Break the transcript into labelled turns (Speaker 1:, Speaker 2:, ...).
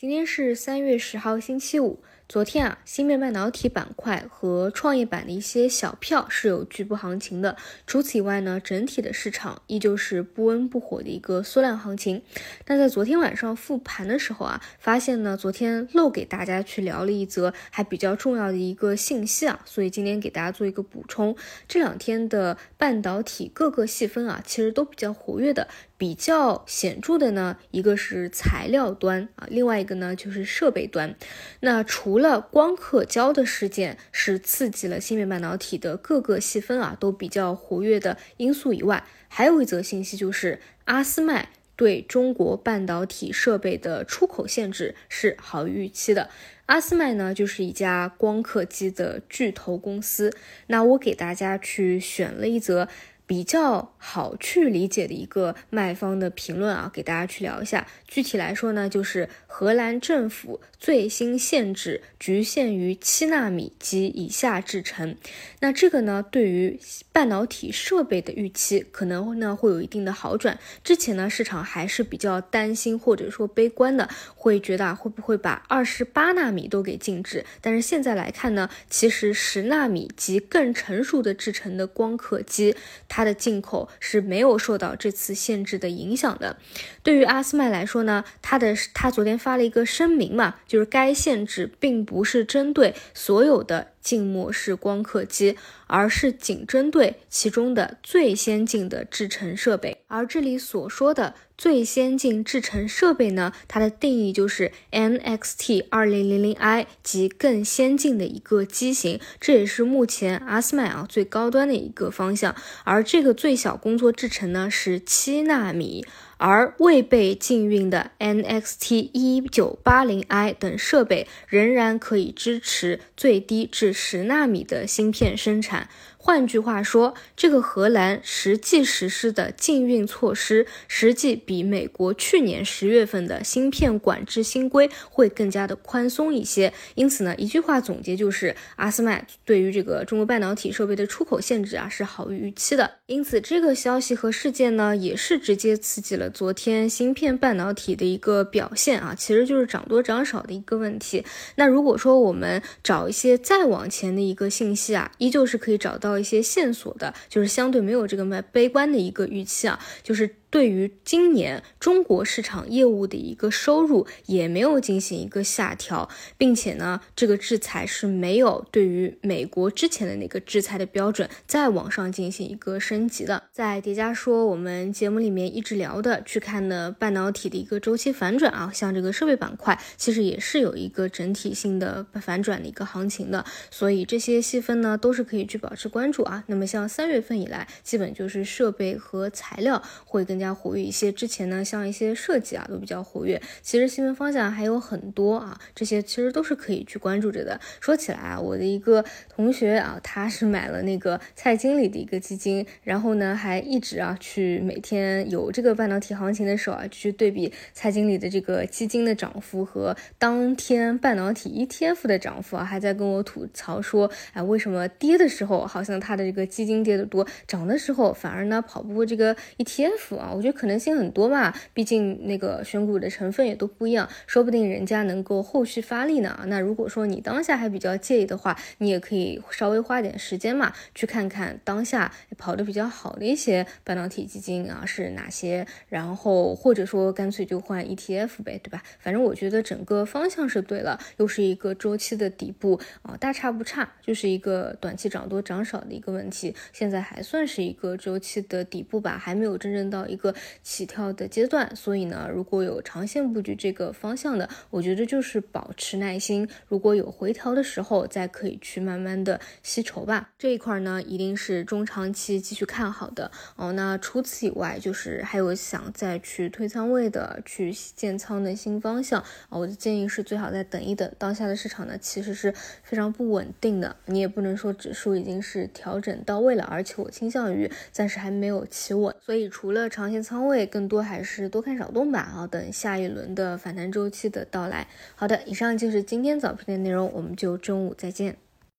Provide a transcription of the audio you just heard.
Speaker 1: 今天是三月十号，星期五。昨天啊，芯片半导体板块和创业板的一些小票是有局部行情的。除此以外呢，整体的市场依旧是不温不火的一个缩量行情。那在昨天晚上复盘的时候啊，发现呢，昨天漏给大家去聊了一则还比较重要的一个信息啊，所以今天给大家做一个补充。这两天的半导体各个细分啊，其实都比较活跃的。比较显著的呢，一个是材料端啊，另外一个呢就是设备端。那除了光刻胶的事件是刺激了芯片半导体的各个细分啊都比较活跃的因素以外，还有一则信息就是阿斯麦对中国半导体设备的出口限制是好于预期的。阿斯麦呢就是一家光刻机的巨头公司。那我给大家去选了一则。比较好去理解的一个卖方的评论啊，给大家去聊一下。具体来说呢，就是荷兰政府最新限制局限于七纳米及以下制程。那这个呢，对于半导体设备的预期可能呢会有一定的好转。之前呢，市场还是比较担心或者说悲观的，会觉得会不会把二十八纳米都给禁止？但是现在来看呢，其实十纳米及更成熟的制程的光刻机，它。它的进口是没有受到这次限制的影响的。对于阿斯麦来说呢，他的他昨天发了一个声明嘛，就是该限制并不是针对所有的。静默式光刻机，而是仅针对其中的最先进的制程设备。而这里所说的最先进制程设备呢，它的定义就是 NXT 二零零零 I 及更先进的一个机型。这也是目前阿斯麦啊最高端的一个方向。而这个最小工作制程呢是七纳米。而未被禁运的 NXT 一九八零 I 等设备仍然可以支持最低至十纳米的芯片生产。换句话说，这个荷兰实际实施的禁运措施，实际比美国去年十月份的芯片管制新规会更加的宽松一些。因此呢，一句话总结就是，阿斯麦对于这个中国半导体设备的出口限制啊是好于预期的。因此，这个消息和事件呢，也是直接刺激了昨天芯片半导体的一个表现啊，其实就是涨多涨少的一个问题。那如果说我们找一些再往前的一个信息啊，依旧是可以找到。到一些线索的，就是相对没有这个么悲观的一个预期啊，就是。对于今年中国市场业务的一个收入也没有进行一个下调，并且呢，这个制裁是没有对于美国之前的那个制裁的标准再往上进行一个升级的。在叠加说我们节目里面一直聊的去看的半导体的一个周期反转啊，像这个设备板块其实也是有一个整体性的反转的一个行情的，所以这些细分呢都是可以去保持关注啊。那么像三月份以来，基本就是设备和材料会跟。加活跃一些，之前呢，像一些设计啊，都比较活跃。其实新闻方向还有很多啊，这些其实都是可以去关注着的。说起来啊，我的一个同学啊，他是买了那个蔡经理的一个基金，然后呢，还一直啊去每天有这个半导体行情的时候啊，去对比蔡经理的这个基金的涨幅和当天半导体 ETF 的涨幅啊，还在跟我吐槽说，哎，为什么跌的时候好像他的这个基金跌得多，涨的时候反而呢跑不过这个 ETF 啊？我觉得可能性很多嘛，毕竟那个选股的成分也都不一样，说不定人家能够后续发力呢。那如果说你当下还比较介意的话，你也可以稍微花点时间嘛，去看看当下跑得比较好的一些半导体基金啊是哪些，然后或者说干脆就换 ETF 呗，对吧？反正我觉得整个方向是对了，又是一个周期的底部啊，大差不差，就是一个短期涨多涨少的一个问题。现在还算是一个周期的底部吧，还没有真正到一。个起跳的阶段，所以呢，如果有长线布局这个方向的，我觉得就是保持耐心，如果有回调的时候，再可以去慢慢的吸筹吧。这一块呢，一定是中长期继续看好的哦。那除此以外，就是还有想再去推仓位的、去建仓的新方向啊，我的建议是最好再等一等。当下的市场呢，其实是非常不稳定的，你也不能说指数已经是调整到位了，而且我倾向于暂时还没有企稳。所以除了长长线仓位更多还是多看少动吧好，等下一轮的反弹周期的到来。好的，以上就是今天早评的内容，我们就中午再见。